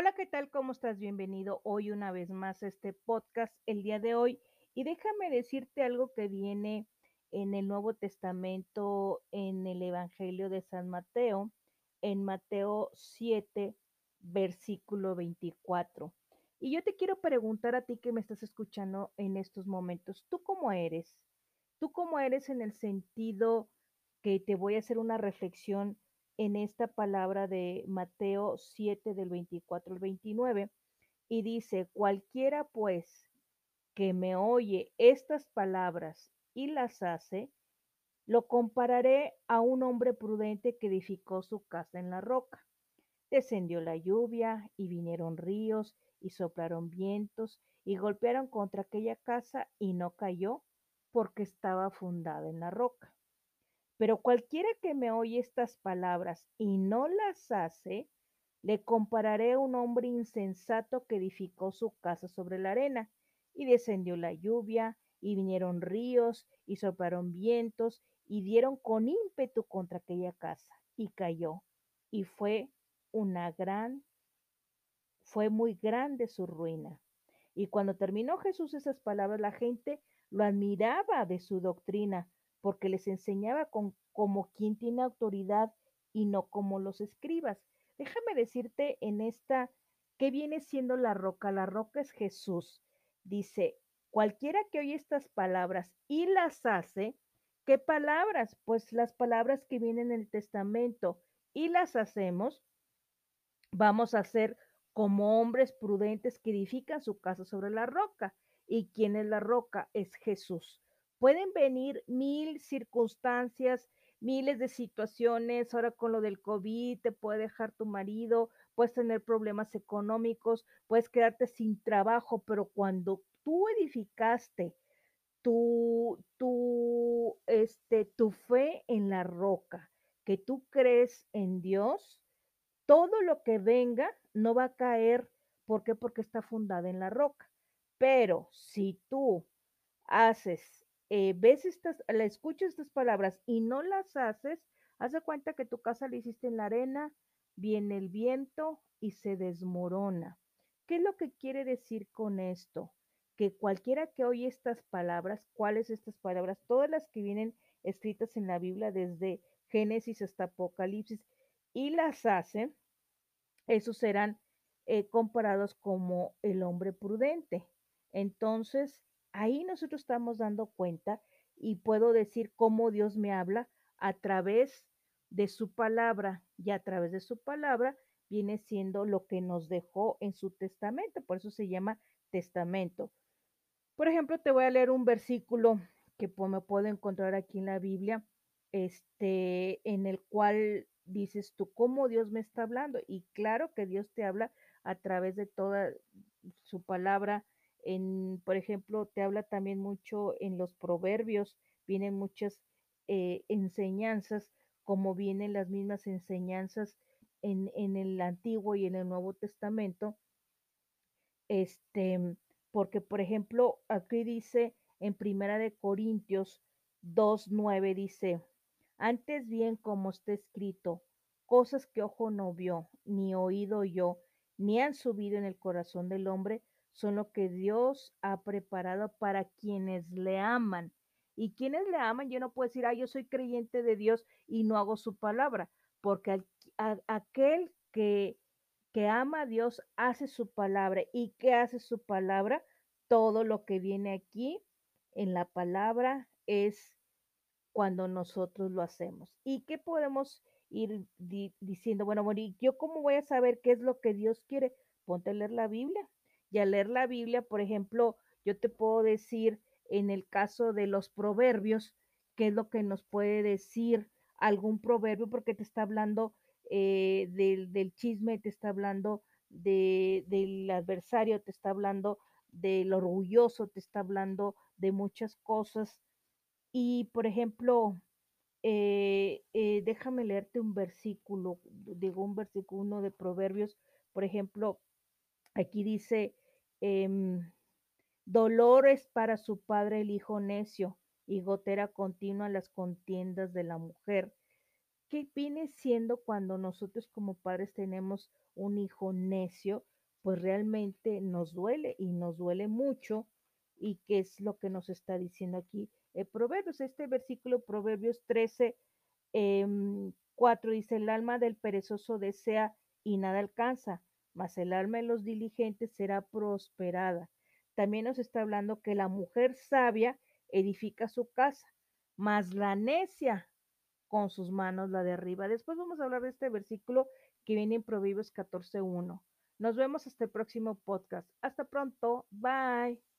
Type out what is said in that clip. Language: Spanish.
Hola, ¿qué tal? ¿Cómo estás? Bienvenido hoy una vez más a este podcast el día de hoy. Y déjame decirte algo que viene en el Nuevo Testamento, en el Evangelio de San Mateo, en Mateo 7, versículo 24. Y yo te quiero preguntar a ti que me estás escuchando en estos momentos, ¿tú cómo eres? ¿Tú cómo eres en el sentido que te voy a hacer una reflexión en esta palabra de Mateo 7 del 24 al 29 y dice, cualquiera pues que me oye estas palabras y las hace, lo compararé a un hombre prudente que edificó su casa en la roca. Descendió la lluvia y vinieron ríos y soplaron vientos y golpearon contra aquella casa y no cayó porque estaba fundada en la roca. Pero cualquiera que me oye estas palabras y no las hace, le compararé a un hombre insensato que edificó su casa sobre la arena, y descendió la lluvia, y vinieron ríos, y soplaron vientos, y dieron con ímpetu contra aquella casa, y cayó, y fue una gran, fue muy grande su ruina. Y cuando terminó Jesús esas palabras, la gente lo admiraba de su doctrina, porque les enseñaba con, como quien tiene autoridad y no como los escribas. Déjame decirte en esta, ¿qué viene siendo la roca? La roca es Jesús. Dice, cualquiera que oye estas palabras y las hace, ¿qué palabras? Pues las palabras que vienen en el testamento y las hacemos, vamos a ser como hombres prudentes que edifican su casa sobre la roca. ¿Y quién es la roca? Es Jesús. Pueden venir mil circunstancias, miles de situaciones, ahora con lo del COVID, te puede dejar tu marido, puedes tener problemas económicos, puedes quedarte sin trabajo, pero cuando tú edificaste tu, tu, este, tu fe en la roca, que tú crees en Dios, todo lo que venga no va a caer. ¿Por qué? Porque está fundada en la roca. Pero si tú haces eh, ves estas, la escuchas estas palabras y no las haces, haz de cuenta que tu casa la hiciste en la arena, viene el viento y se desmorona. ¿Qué es lo que quiere decir con esto? Que cualquiera que oye estas palabras, ¿cuáles estas palabras? Todas las que vienen escritas en la Biblia desde Génesis hasta Apocalipsis y las hace, esos serán eh, comparados como el hombre prudente. Entonces, ahí nosotros estamos dando cuenta y puedo decir cómo Dios me habla a través de su palabra y a través de su palabra viene siendo lo que nos dejó en su testamento, por eso se llama testamento. Por ejemplo, te voy a leer un versículo que me puedo encontrar aquí en la Biblia, este, en el cual dices tú, ¿cómo Dios me está hablando? Y claro que Dios te habla a través de toda su palabra, por ejemplo, te habla también mucho en los proverbios, vienen muchas eh, enseñanzas, como vienen las mismas enseñanzas en, en, el Antiguo y en el Nuevo Testamento. Este, porque, por ejemplo, aquí dice en Primera de Corintios 2.9, dice, antes bien como está escrito, cosas que ojo no vio, ni oído yo, ni han subido en el corazón del hombre, son lo que Dios ha preparado para quienes le aman. Y quienes le aman, yo no puedo decir, ah, yo soy creyente de Dios y no hago su palabra, porque aquel que, que ama a Dios hace su palabra. ¿Y qué hace su palabra? Todo lo que viene aquí en la palabra es cuando nosotros lo hacemos. ¿Y qué podemos ir diciendo? Bueno, bueno, ¿y yo cómo voy a saber qué es lo que Dios quiere? Ponte a leer la Biblia y al leer la Biblia, por ejemplo, yo te puedo decir en el caso de los proverbios, qué es lo que nos puede decir algún proverbio, porque te está hablando eh, del, chisme, te está hablando del adversario, te está hablando del orgulloso, te está hablando de muchas cosas. Y, por ejemplo, eh, eh, déjame leerte un versículo, digo un versículo, uno de Proverbios, por ejemplo, Aquí dice, eh, dolor es para su padre el hijo necio y gotera continua las contiendas de la mujer. ¿qué viene siendo cuando nosotros como padres tenemos un hijo necio? Pues realmente nos duele y nos duele mucho. ¿Y qué es lo que nos está diciendo aquí el Proverbios? Este versículo, Proverbios 13, eh, 4 dice, el alma del perezoso desea y nada alcanza, mas el alma de los diligentes será prosperada. También nos está hablando que la mujer sabia edifica su casa, mas la necia con sus manos la derriba. Después vamos a hablar de este versículo que viene en Proverbios 14.1. Nos vemos hasta el próximo podcast. Hasta pronto. Bye.